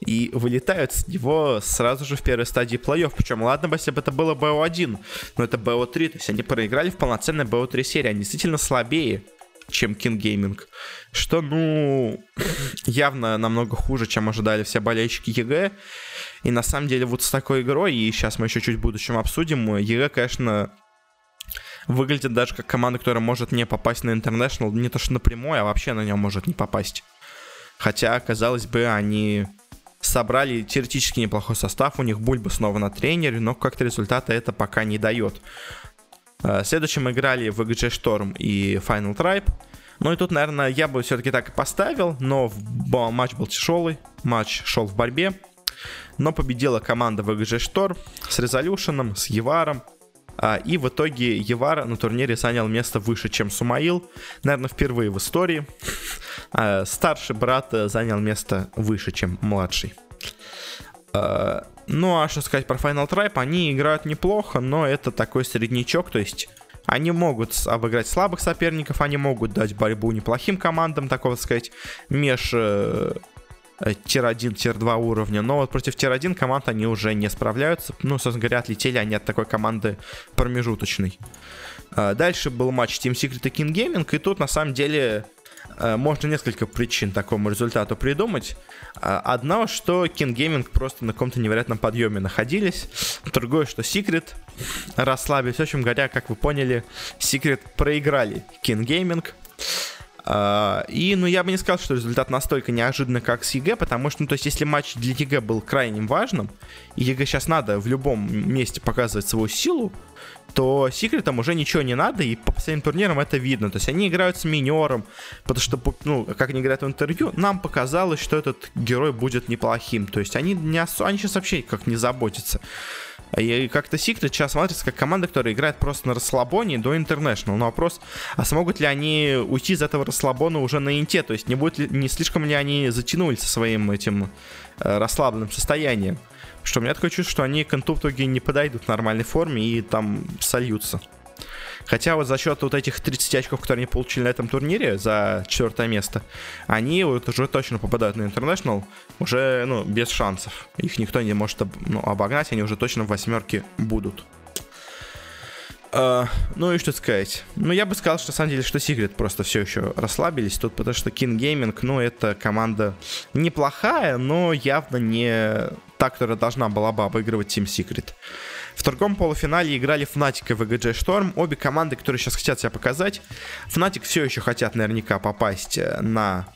и вылетают с него сразу же в первой стадии плей-офф. Причем, ладно бы, если бы это было BO1, но это BO3, то есть они проиграли в полноценной BO3 серии, они действительно слабее, чем Keen Gaming. Что, ну, явно намного хуже, чем ожидали все болельщики EG. И на самом деле вот с такой игрой, и сейчас мы еще чуть в будущем обсудим, EG, конечно, выглядит даже как команда, которая может не попасть на International, не то что напрямую, а вообще на нем может не попасть. Хотя, казалось бы, они собрали теоретически неплохой состав, у них Бульба снова на тренере, но как-то результата это пока не дает. Э, следующим играли XG Storm и Final Tribe. Ну и тут, наверное, я бы все-таки так и поставил, но матч был тяжелый, матч шел в борьбе. Но победила команда VGG Storm с Резолюшеном, с Еваром, и в итоге Евар на турнире занял место выше, чем Сумаил. Наверное, впервые в истории. А, старший брат занял место выше, чем младший. А, ну, а что сказать про Final Tribe? Они играют неплохо, но это такой среднячок, то есть они могут обыграть слабых соперников, они могут дать борьбу неплохим командам, такого сказать, меж э, Э, tier-1, tier-2 уровня. Но вот против tier-1 команд они уже не справляются. Ну, собственно говоря, отлетели они от такой команды промежуточной. Э, дальше был матч Team Secret и Keen Gaming. И тут, на самом деле, э, можно несколько причин такому результату придумать. Одно, что Keen Gaming просто на каком-то невероятном подъеме находились. Другое, что Secret расслабились. В общем говоря, как вы поняли, Secret проиграли Keen Gaming. А, и, ну, я бы не сказал, что результат настолько неожиданный, как с EG, потому что, ну, то есть, если матч для EG был крайне важным, и EG сейчас надо в любом месте показывать свою силу, то секретам уже ничего не надо, и по последним турнирам это видно. То есть они играют с минером, потому что, ну, как они говорят в интервью, нам показалось, что этот герой будет неплохим. То есть они, не ос- они сейчас вообще как не заботятся. И как-то Secret сейчас смотрится как команда, которая играет просто на расслабоне до International. Но вопрос, а смогут ли они уйти из этого расслабона уже на инте? То есть не, будет ли, не слишком ли они затянулись со своим этим э, расслабленным состоянием? Что у меня такое чувство, что они к инту в итоге не подойдут в нормальной форме и там сольются. Хотя вот за счет вот этих 30 очков, которые они получили на этом турнире за четвертое место, они вот уже точно попадают на International уже, ну, без шансов. Их никто не может ну, обогнать, они уже точно в восьмерке будут. Uh, ну и что сказать. Ну, я бы сказал, что на самом деле, что Secret просто все еще расслабились тут, потому что King Gaming, ну, это команда неплохая, но явно не та, которая должна была бы обыгрывать Team Secret. В другом полуфинале играли Fnatic и VGG Storm. Обе команды, которые сейчас хотят себя показать. Fnatic все еще хотят наверняка попасть э, на,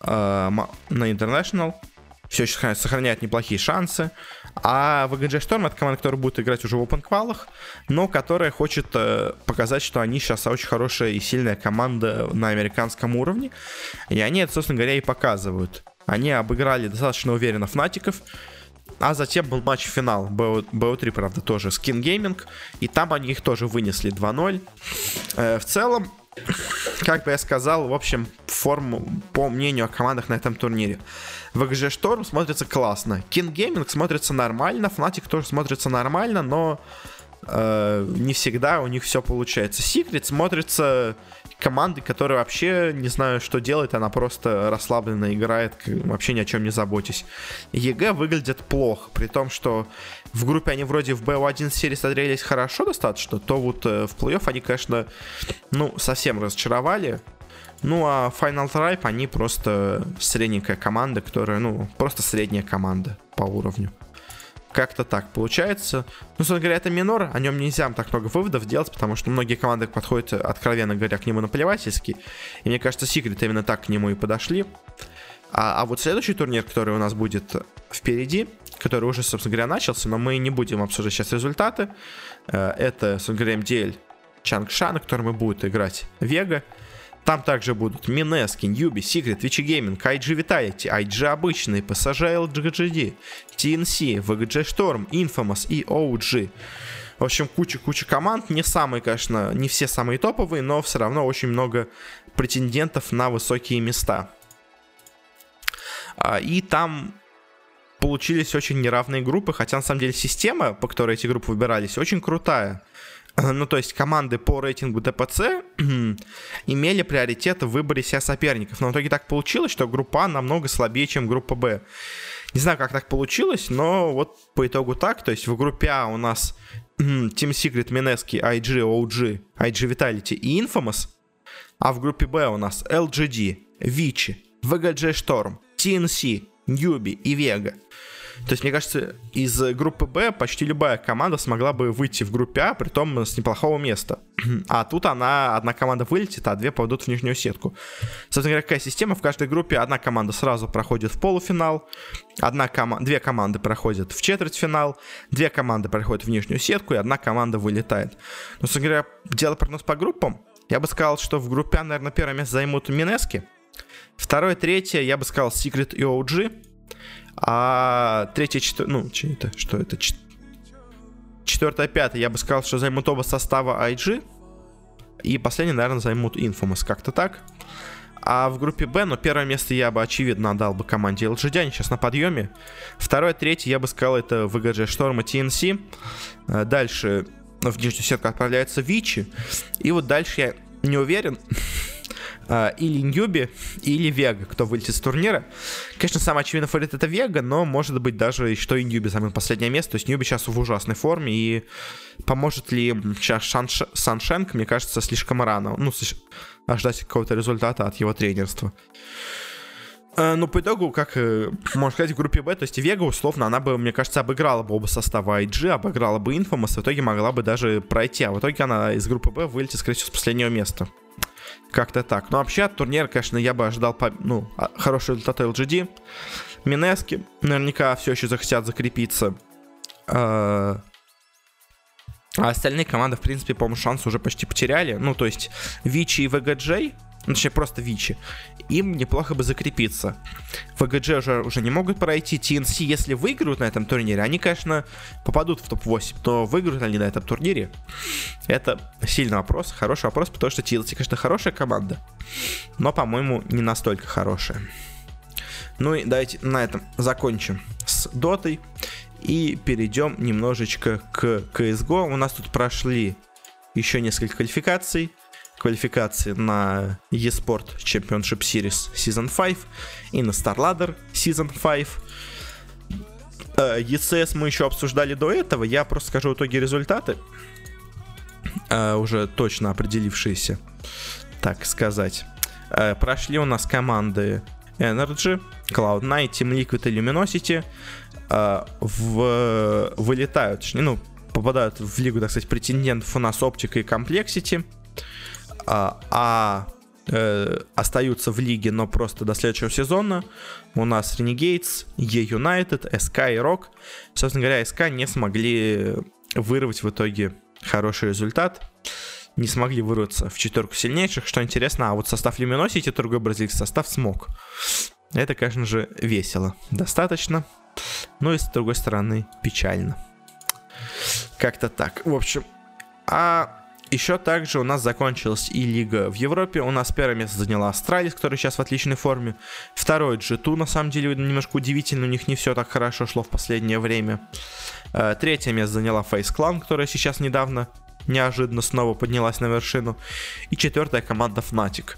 э, на International. Все еще сохраняют неплохие шансы. А VGG Storm это команда, которая будет играть уже в open квалах, но которая хочет э, показать, что они сейчас очень хорошая и сильная команда на американском уровне. И они это, собственно говоря, и показывают. Они обыграли достаточно уверенно Фнатиков. А затем был матч-финал BO, BO3, правда, тоже Skin Gaming. И там они их тоже вынесли 2-0. Э, в целом, как бы я сказал, в общем, форму по мнению о командах на этом турнире. VGJ Storm смотрится классно. Keen Gaming смотрится нормально. Fnatic тоже смотрится нормально, но э, не всегда у них все получается. Secret смотрится команды, которая вообще не знаю, что делает, она просто расслабленно играет, вообще ни о чем не заботясь. EG выглядит плохо, при том, что в группе они вроде в BO1 серии смотрелись хорошо достаточно, то вот э, в плей-офф они, конечно, ну, совсем разочаровали. Ну, а Final Tribe, они просто средненькая команда, которая, ну, просто средняя команда по уровню. Как-то так получается. Ну, собственно говоря, это минор, о нем нельзя так много выводов делать, потому что многие команды подходят, откровенно говоря, к нему наплевательски. И мне кажется, Секрет именно так к нему и подошли. А, а вот следующий турнир, который у нас будет впереди, который уже, собственно говоря, начался, но мы не будем обсуждать сейчас результаты. Э, это, собственно говоря, МДЛ Чангша, на котором и будет играть Вега. Там также будут Минески, Ньюби, Секрет, Вичи Гейминг, IG Vitality, IG обычный, PSG LGGD, TNC, VGG Storm, Infamous и OG. В общем, куча-куча команд. Не самые, конечно, не все самые топовые, но все равно очень много претендентов на высокие места. А, и там получились очень неравные группы, хотя на самом деле система, по которой эти группы выбирались, очень крутая. ну, то есть команды по рейтингу ДПЦ имели приоритет в выборе себя соперников. Но в итоге так получилось, что группа А намного слабее, чем группа Б. Не знаю, как так получилось, но вот по итогу так. То есть в группе А у нас Team Secret, Mineski, IG, OG, IG Vitality и Infamous. А в группе Б у нас LGD, Vici, VGG Storm, TNC, Newbie и Vega. То есть, мне кажется, из группы Б почти любая команда смогла бы выйти в группе А, при том с неплохого места. А тут она, одна команда вылетит, а две попадут в нижнюю сетку. Собственно говоря, какая система? В каждой группе одна команда сразу проходит в полуфинал, одна кома- две команды проходят в четвертьфинал, две команды проходят в нижнюю сетку, и одна команда вылетает. Но, собственно говоря, дело прогноз по группам. Я бы сказал, что в группе А, наверное, первое место займут Минески. Второе, третье, я бы сказал, Secret и OG. А третье, четвертое, ну, что это, что это, четвертое, пятое, я бы сказал, что займут оба состава IG. И последний, наверное, займут Infamous, как-то так. А в группе Б, ну, первое место я бы, очевидно, отдал бы команде LGD, они сейчас на подъеме. Второе, третье, я бы сказал, это VGG Storm и TNC. Э, дальше в нижнюю сетку отправляется Вичи. И вот дальше я не уверен, или Ньюби, или Вега, кто вылетит с турнира. Конечно, самый очевидный фаворит это Вега, но может быть даже что и Ньюби займет последнее место. То есть Ньюби сейчас в ужасной форме, и поможет ли сейчас Шанш... Саншенк, мне кажется, слишком рано. Ну, ожидать какого-то результата от его тренерства. Uh, ну, по итогу, как э, можно сказать, в группе Б, то есть Вега, условно, она бы, мне кажется, обыграла бы оба состава IG, обыграла бы Infamous, в итоге могла бы даже пройти, а в итоге она из группы Б вылетит, скорее всего, с последнего места. Как-то так. Но вообще от турнира, конечно, я бы ожидал ну, а, хороший результат LGD. Минески наверняка все еще захотят закрепиться. А, а остальные команды, в принципе, по-моему, шанс уже почти потеряли. Ну, то есть Вичи и ВГД ну, точнее, просто Вичи, им неплохо бы закрепиться. ВГД уже, уже не могут пройти. TNC, если выиграют на этом турнире, они, конечно, попадут в топ-8, но выиграют они на этом турнире? Это сильный вопрос, хороший вопрос, потому что TNC, конечно, хорошая команда, но, по-моему, не настолько хорошая. Ну и давайте на этом закончим с Дотой и перейдем немножечко к CSGO. У нас тут прошли еще несколько квалификаций квалификации на eSport Championship Series Season 5 и на StarLadder Season 5. ECS мы еще обсуждали до этого, я просто скажу итоги результаты, э, уже точно определившиеся, так сказать. Э, прошли у нас команды Energy, Cloud9, Team Liquid и Luminosity. Э, в, вылетают, ну, попадают в лигу, так сказать, претендентов у нас Optic и Complexity а, а э, остаются в лиге, но просто до следующего сезона. У нас Renegades, E-United, SK и Rock. Собственно говоря, SK не смогли вырвать в итоге хороший результат. Не смогли вырваться в четверку сильнейших, что интересно. А вот состав Luminosity, другой бразильский состав, смог. Это, конечно же, весело. Достаточно. Но и с другой стороны, печально. Как-то так. В общем, а еще также у нас закончилась и лига в Европе. У нас первое место заняла Астралис, который сейчас в отличной форме. Второе G2, на самом деле, немножко удивительно, у них не все так хорошо шло в последнее время. Э, третье место заняла Face Clan, которая сейчас недавно неожиданно снова поднялась на вершину. И четвертая команда Fnatic.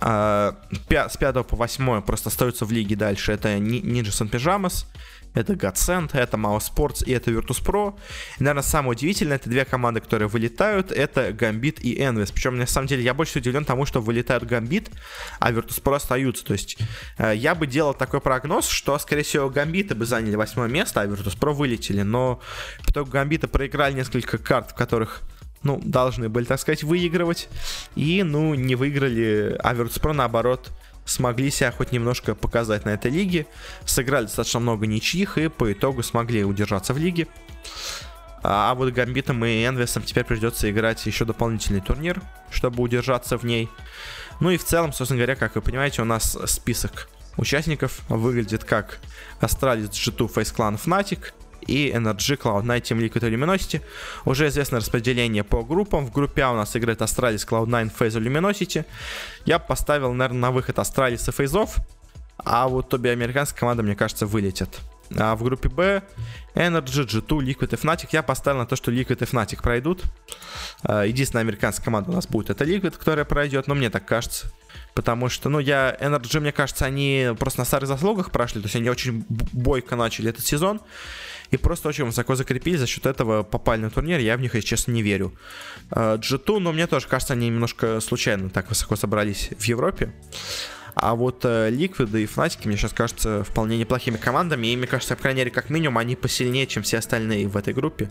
Э, с 5 по 8 просто остаются в лиге дальше. Это Ninja San Pyjamas, это Godsend, это Sports и это Virtus.pro. И, наверное, самое удивительное, это две команды, которые вылетают, это Gambit и Envis. Причем, на самом деле, я больше удивлен тому, что вылетают Gambit, а Virtus.pro остаются. То есть, э, я бы делал такой прогноз, что, скорее всего, Gambit бы заняли восьмое место, а Virtus.pro вылетели. Но в итоге Gambit проиграли несколько карт, в которых ну, должны были, так сказать, выигрывать. И, ну, не выиграли, а Virtus.pro, наоборот, смогли себя хоть немножко показать на этой лиге. Сыграли достаточно много ничьих и по итогу смогли удержаться в лиге. А вот Гамбитом и Энвесом теперь придется играть еще дополнительный турнир, чтобы удержаться в ней. Ну и в целом, собственно говоря, как вы понимаете, у нас список участников выглядит как Astralis, G2, FaZe Clan, Fnatic, NRG, Cloud9, Team Liquid Luminosity. Уже известно распределение по группам. В группе А у нас играет Astralis, Cloud9, FaZe и Luminosity. Я поставил, наверное, на выход Astralis и FaZe ов. А вот обе американские команды, мне кажется, вылетят. А в группе Б NRG, G2, Liquid и Fnatic. Я поставил на то, что Liquid и Fnatic пройдут. А, единственная американская команда у нас будет это Liquid, которая пройдет, но мне так кажется. Потому что, ну, я... Energy, мне кажется, они просто на старых заслугах прошли, то есть они очень бойко начали этот сезон и просто очень высоко закрепились, за счет этого попали на турнир, я в них, если честно, не верю. G2, ну, мне тоже кажется, они немножко случайно так высоко собрались в Европе. А вот э, Liquid и Fnatic мне сейчас кажутся вполне неплохими командами. И мне кажется, по крайней мере, как минимум, они посильнее, чем все остальные в этой группе.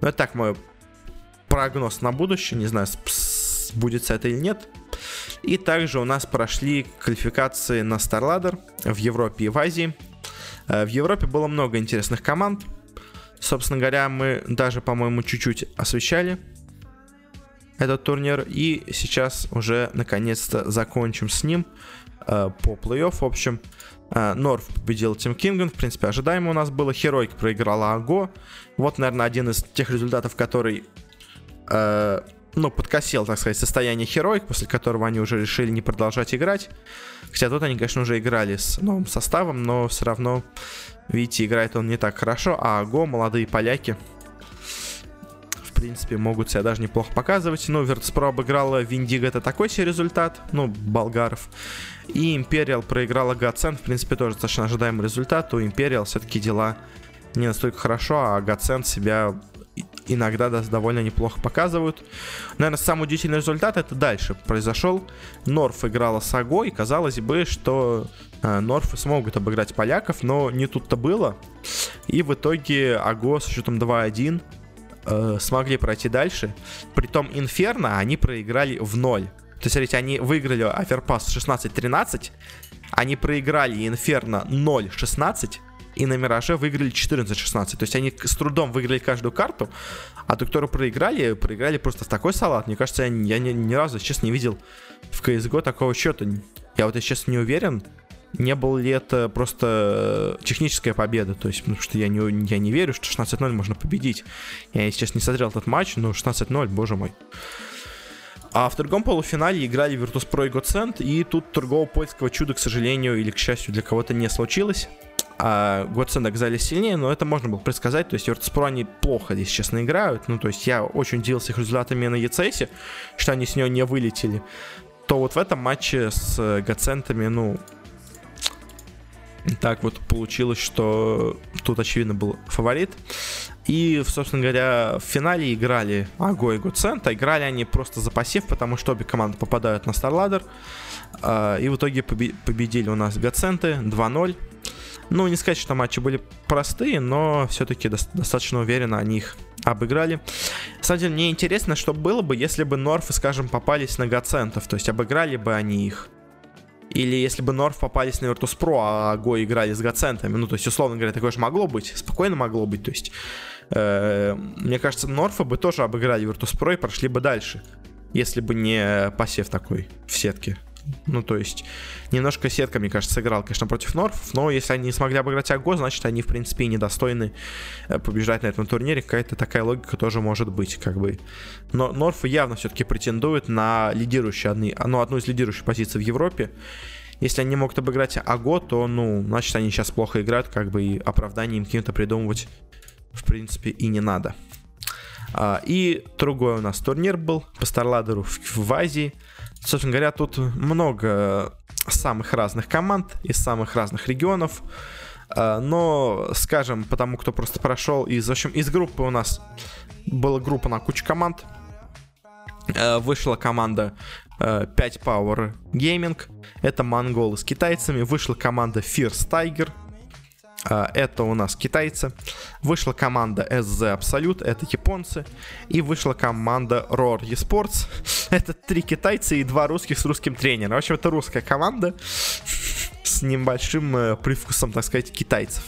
Но это так мой прогноз на будущее. Не знаю, сбудется это или нет. И также у нас прошли квалификации на StarLadder в Европе и в Азии. Э, в Европе было много интересных команд. Собственно говоря, мы даже, по-моему, чуть-чуть освещали этот турнир. И сейчас уже наконец-то закончим с ним э, по плей-офф. В общем, э, Норф победил Тим Кинган. В принципе, ожидаемо у нас было. Херойк проиграла Аго. Вот, наверное, один из тех результатов, который э, ну, подкосил, так сказать, состояние Херойк, после которого они уже решили не продолжать играть. Хотя тут они, конечно, уже играли с новым составом, но все равно, видите, играет он не так хорошо. А Го, молодые поляки, в принципе, могут себя даже неплохо показывать. Ну, Virtus.pro обыграла Виндиго, это такой себе результат, ну, болгаров. И Империал проиграла Гацент, в принципе, тоже достаточно ожидаемый результат. У Империал все-таки дела не настолько хорошо, а Гацент себя иногда довольно неплохо показывают. Наверное, самый удивительный результат это дальше произошел. Норф играла с Аго, и казалось бы, что э, Норфы смогут обыграть поляков, но не тут-то было. И в итоге Аго с счетом 2-1 э, смогли пройти дальше. Притом Инферно они проиграли в 0. То есть, смотрите, они выиграли Аверпас 16-13, они проиграли Инферно 0-16, и на Мираже выиграли 14-16. То есть они с трудом выиграли каждую карту, а ту, проиграли, проиграли просто в такой салат. Мне кажется, я, я ни, ни разу, честно, не видел в CSGO такого счета. Я вот, сейчас не уверен, не был ли это просто техническая победа. То есть, потому что я не, я не верю, что 16-0 можно победить. Я сейчас не смотрел этот матч, но 16-0, боже мой. А в другом полуфинале играли Virtus.pro и Godsend, и тут другого польского чуда, к сожалению, или к счастью для кого-то не случилось а Godsend оказались сильнее, но это можно было предсказать. То есть Virtus.pro они плохо здесь, честно, играют. Ну, то есть я очень удивился их результатами на ECS, что они с нее не вылетели. То вот в этом матче с Гоцентами, ну, так вот получилось, что тут, очевидно, был фаворит. И, собственно говоря, в финале играли Аго и Гуцент. Играли они просто за пассив, потому что обе команды попадают на. А, и в итоге победили у нас Гаценты 2-0. Ну, не сказать, что матчи были простые, но все-таки до- достаточно уверенно они их обыграли. На самом деле, мне интересно, что было бы, если бы Норфы, скажем, попались на Гацентов, то есть обыграли бы они их. Или если бы Норф попались на Virtus.pro, а Го играли с Гацентами. Ну, то есть, условно говоря, такое же могло быть. Спокойно могло быть. То есть, э, мне кажется, Норфа бы тоже обыграли Virtus.pro и прошли бы дальше. Если бы не посев такой в сетке Ну, то есть, немножко сетка, мне кажется, сыграл, конечно, против Норфов, но если они не смогли обыграть Аго, значит, они, в принципе, и недостойны э, побеждать на этом турнире. Какая-то такая логика тоже может быть, как бы. Но Норфы явно все-таки претендуют на лидирующую, ну, одну из лидирующих позиций в Европе. Если они могут обыграть Аго, то, ну, значит, они сейчас плохо играют, как бы, и оправдание им каким-то придумывать, в принципе, и не надо. А, и другой у нас турнир был по Старладеру в, в Азии. Собственно говоря, тут много самых разных команд из самых разных регионов. А, но, скажем, потому кто просто прошел из, в общем, из группы у нас была группа на кучу команд. А, вышла команда 5 Power Gaming. Это монголы с китайцами. Вышла команда Fierce Tiger. А, это у нас китайцы. Вышла команда SZ Absolute, это японцы. И вышла команда Roar Esports. Это три китайца и два русских с русским тренером. В общем, это русская команда с небольшим э, привкусом, так сказать, китайцев.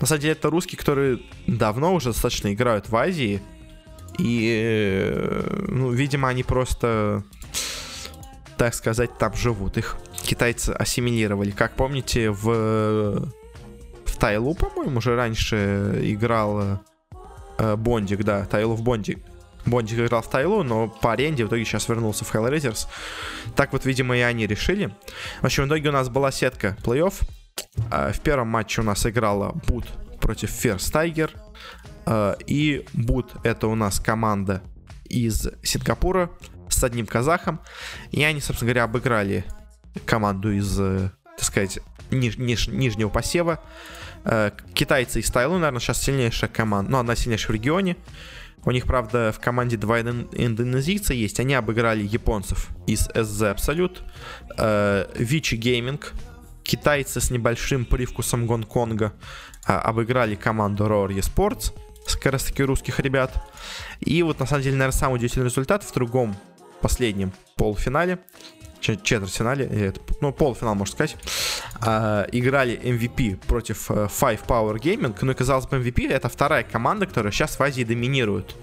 На самом деле, это русские, которые давно уже достаточно играют в Азии. И, э, ну, видимо, они просто, так сказать, там живут. Их китайцы ассимилировали. Как помните, в Тайлу, по-моему, уже раньше играл э, Бондик, да, Тайлу в Бондик. Бондик играл в Тайлу, но по аренде в итоге сейчас вернулся в Hellraisers. Так вот, видимо, и они решили. В общем, в итоге у нас была сетка плей-офф. Э, в первом матче у нас играла Бут против First Tiger. Э, и Бут это у нас команда из Сингапура с одним казахом. И они, собственно говоря, обыграли команду из, э, так сказать, ниж, ниж, нижнего посева. Э, китайцы из Тайлу, наверное, сейчас сильнейшая команда. Ну, одна сильнейшая в регионе. У них, правда, в команде два индонезийца есть. Они обыграли японцев из SZ Absolute. Э, Вичи Gaming. Китайцы с небольшим привкусом Гонконга э, обыграли команду Roar Esports. Как раз таки русских ребят. И вот, на самом деле, наверное, самый удивительный результат в другом последнем полуфинале четвертьфинале, ну, полуфинал, можно сказать, э, играли MVP против э, Five Power Gaming. Ну и, казалось бы, MVP это вторая команда, которая сейчас в Азии доминирует.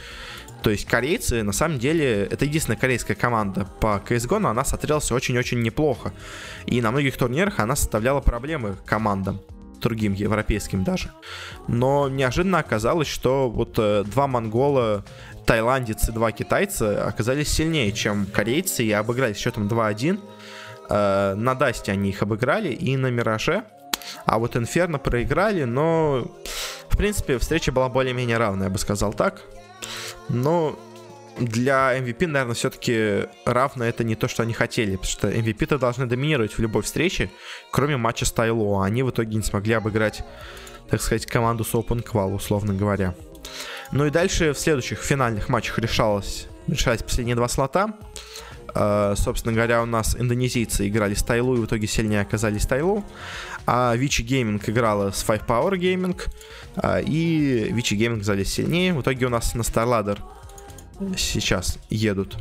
То есть корейцы, на самом деле, это единственная корейская команда по CSGO, но она смотрелась очень-очень неплохо. И на многих турнирах она составляла проблемы командам другим европейским даже. Но неожиданно оказалось, что вот э, два монгола тайландец и два китайца оказались сильнее, чем корейцы, и обыграли счетом 2-1. Э, на Дасте они их обыграли, и на Мираже. А вот Инферно проиграли, но, в принципе, встреча была более-менее равная, я бы сказал так. Но для MVP, наверное, все-таки равно это не то, что они хотели, потому что MVP-то должны доминировать в любой встрече, кроме матча с TyLoo. Они в итоге не смогли обыграть, так сказать, команду с Open Qual, условно говоря. Ну и дальше в следующих финальных матчах решалось, решались последние два слота. Uh, собственно говоря, у нас индонезийцы играли с TyLoo и в итоге сильнее оказались TyLoo. А Vici Gaming играла с 5Power Gaming. Э, и Vici Gaming оказались сильнее. В итоге у нас на StarLadder сейчас едут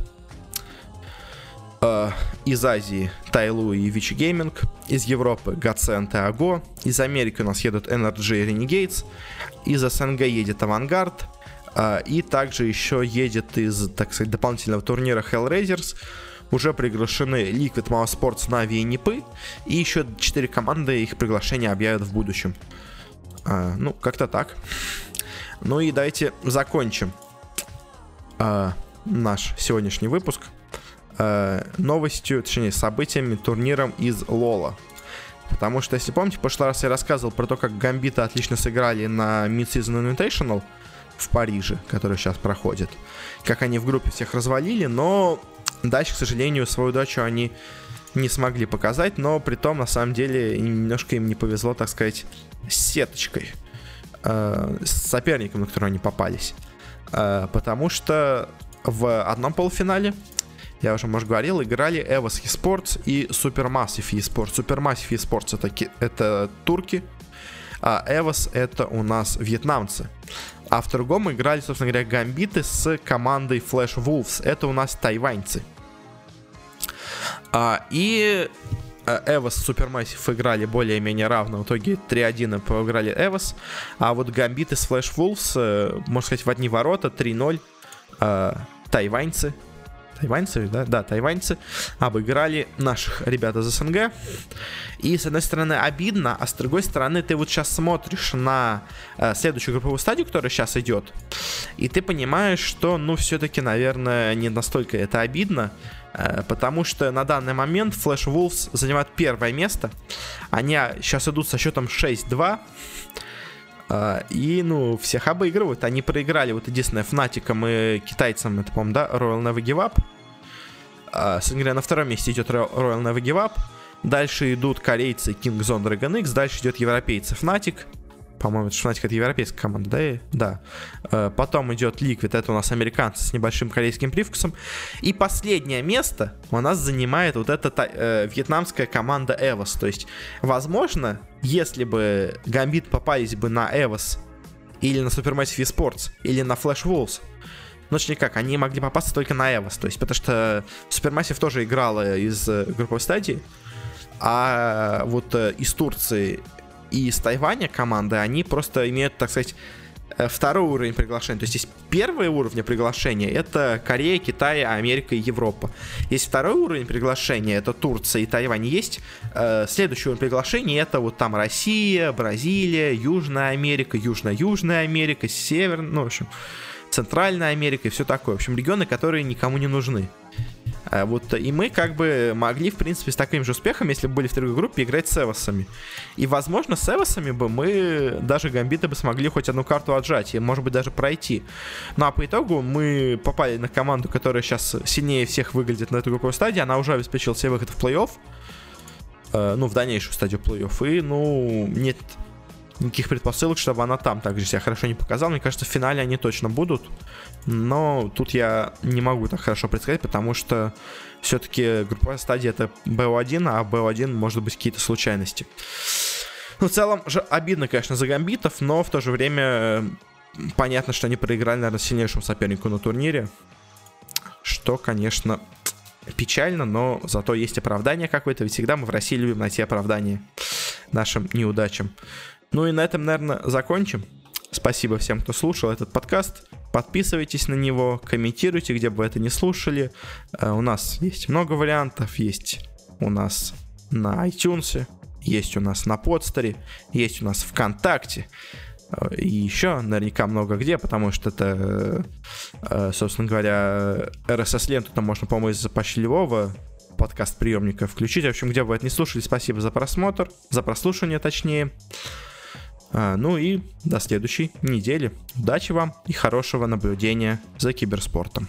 uh, из Азии Тайлу и Вичи Гейминг. Из Европы Godsend и Аго. Из Америки у нас едут Energy и Renegades. Из СНГ едет Авангард. А, и также еще едет из, так сказать, дополнительного турнира Hellraisers. Уже приглашены Liquid Mouse Sports, Na'Vi и Нипы. И еще 4 команды их приглашения объявят в будущем. А, ну, как-то так. Ну и давайте закончим а, наш сегодняшний выпуск новостью, точнее, событиями, турниром из Лола. Потому что, если помните, в прошлый раз я рассказывал про то, как Гамбиты отлично сыграли на Mid-Season Invitational в Париже, который сейчас проходит. Как они в группе всех развалили, но дальше, к сожалению, свою дачу они не смогли показать, но при том, на самом деле, немножко им не повезло, так сказать, с сеточкой, э, с соперником, на который они попались. Э, потому что в одном полуфинале я уже, может, говорил, играли Evos eSports и Supermassive eSports. Supermassive eSports это, это турки, а Evos это у нас вьетнамцы. А в другом играли, собственно говоря, гамбиты с командой Flash Wolves. Это у нас тайваньцы. А, и Эвос с Supermassive играли более-менее равно. В итоге 3-1 проиграли Эвос. А вот гамбиты с Flash Wolves, э, можно сказать, в одни ворота 3-0. Э, тайваньцы тайваньцы, да, да, тайваньцы обыграли наших ребят из СНГ. И, с одной стороны, обидно, а с другой стороны, ты вот сейчас смотришь на э, следующую групповую стадию, которая сейчас идет, и ты понимаешь, что, ну, все-таки, наверное, не настолько это обидно, э, потому что на данный момент Flash Wolves занимают первое место. Они сейчас идут со счетом 6-2. Uh, и, ну, всех обыгрывают. Они проиграли, вот единственное, Фнатикам и китайцам, это, по-моему, да, Royal Never Give Up. Uh, говоря, на втором месте идет Royal Never Give Up. Дальше идут корейцы King Zone Dragon X. Дальше идет европейцы Fnatic. По-моему, Fnatic это европейская команда, да? Да. Uh, потом идет Liquid, это у нас американцы с небольшим корейским привкусом. И последнее место у нас занимает вот эта э, вьетнамская команда Evos. То есть, возможно, если бы Гамбит попались бы на Evos или на Supermassive Esports, или на Flash Wolves, ну, точнее как, они могли попасться только на Evos, то есть, потому что Supermassive тоже играла из э, групповой стадии, а вот э, из Турции и из Тайваня команды, они просто имеют, так сказать, Э, второй уровень приглашения. То есть есть первый уровень приглашения, это Корея, Китай, Америка и Европа. Есть второй уровень приглашения, это Турция и Тайвань. Есть э, следующий уровень приглашения, это вот там Россия, Бразилия, Южная Америка, Южно-Южная Америка, Северная, ну, в общем, Центральная Америка и все такое. В общем, регионы, которые никому не нужны. А вот и мы как бы могли, в принципе, с таким же успехом, если бы были в другой группе, играть с Эвосами. И, возможно, с Эвосами бы мы даже Гамбиты бы смогли хоть одну карту отжать и, может быть, даже пройти. Ну а по итогу мы попали на команду, которая сейчас сильнее всех выглядит на эту групповую стадию. Она уже обеспечила себе выход в плей-офф. Э, ну, в дальнейшую стадию плей-офф. И, ну, нет никаких предпосылок, чтобы она там также себя хорошо не показала. Мне кажется, в финале они точно будут. Но тут я не могу так хорошо предсказать, потому что все-таки групповая стадия это BO1, а BO1 может быть какие-то случайности. Ну, в целом же обидно, конечно, за гамбитов, но в то же время понятно, что они проиграли, наверное, сильнейшему сопернику на турнире. Что, конечно, печально, но зато есть оправдание какое-то. Ведь всегда мы в России любим найти оправдание нашим неудачам. Ну и на этом, наверное, закончим. Спасибо всем, кто слушал этот подкаст. Подписывайтесь на него, комментируйте, где бы вы это не слушали. Э, у нас есть много вариантов. Есть у нас на iTunes, есть у нас на подстере, есть у нас ВКонтакте. Э, и еще наверняка много где, потому что это, э, собственно говоря, RSS-ленту там можно, по-моему, из почтового подкаст приемника включить. В общем, где бы вы это не слушали, спасибо за просмотр, за прослушивание точнее. А, ну и до следующей недели. Удачи вам и хорошего наблюдения за киберспортом.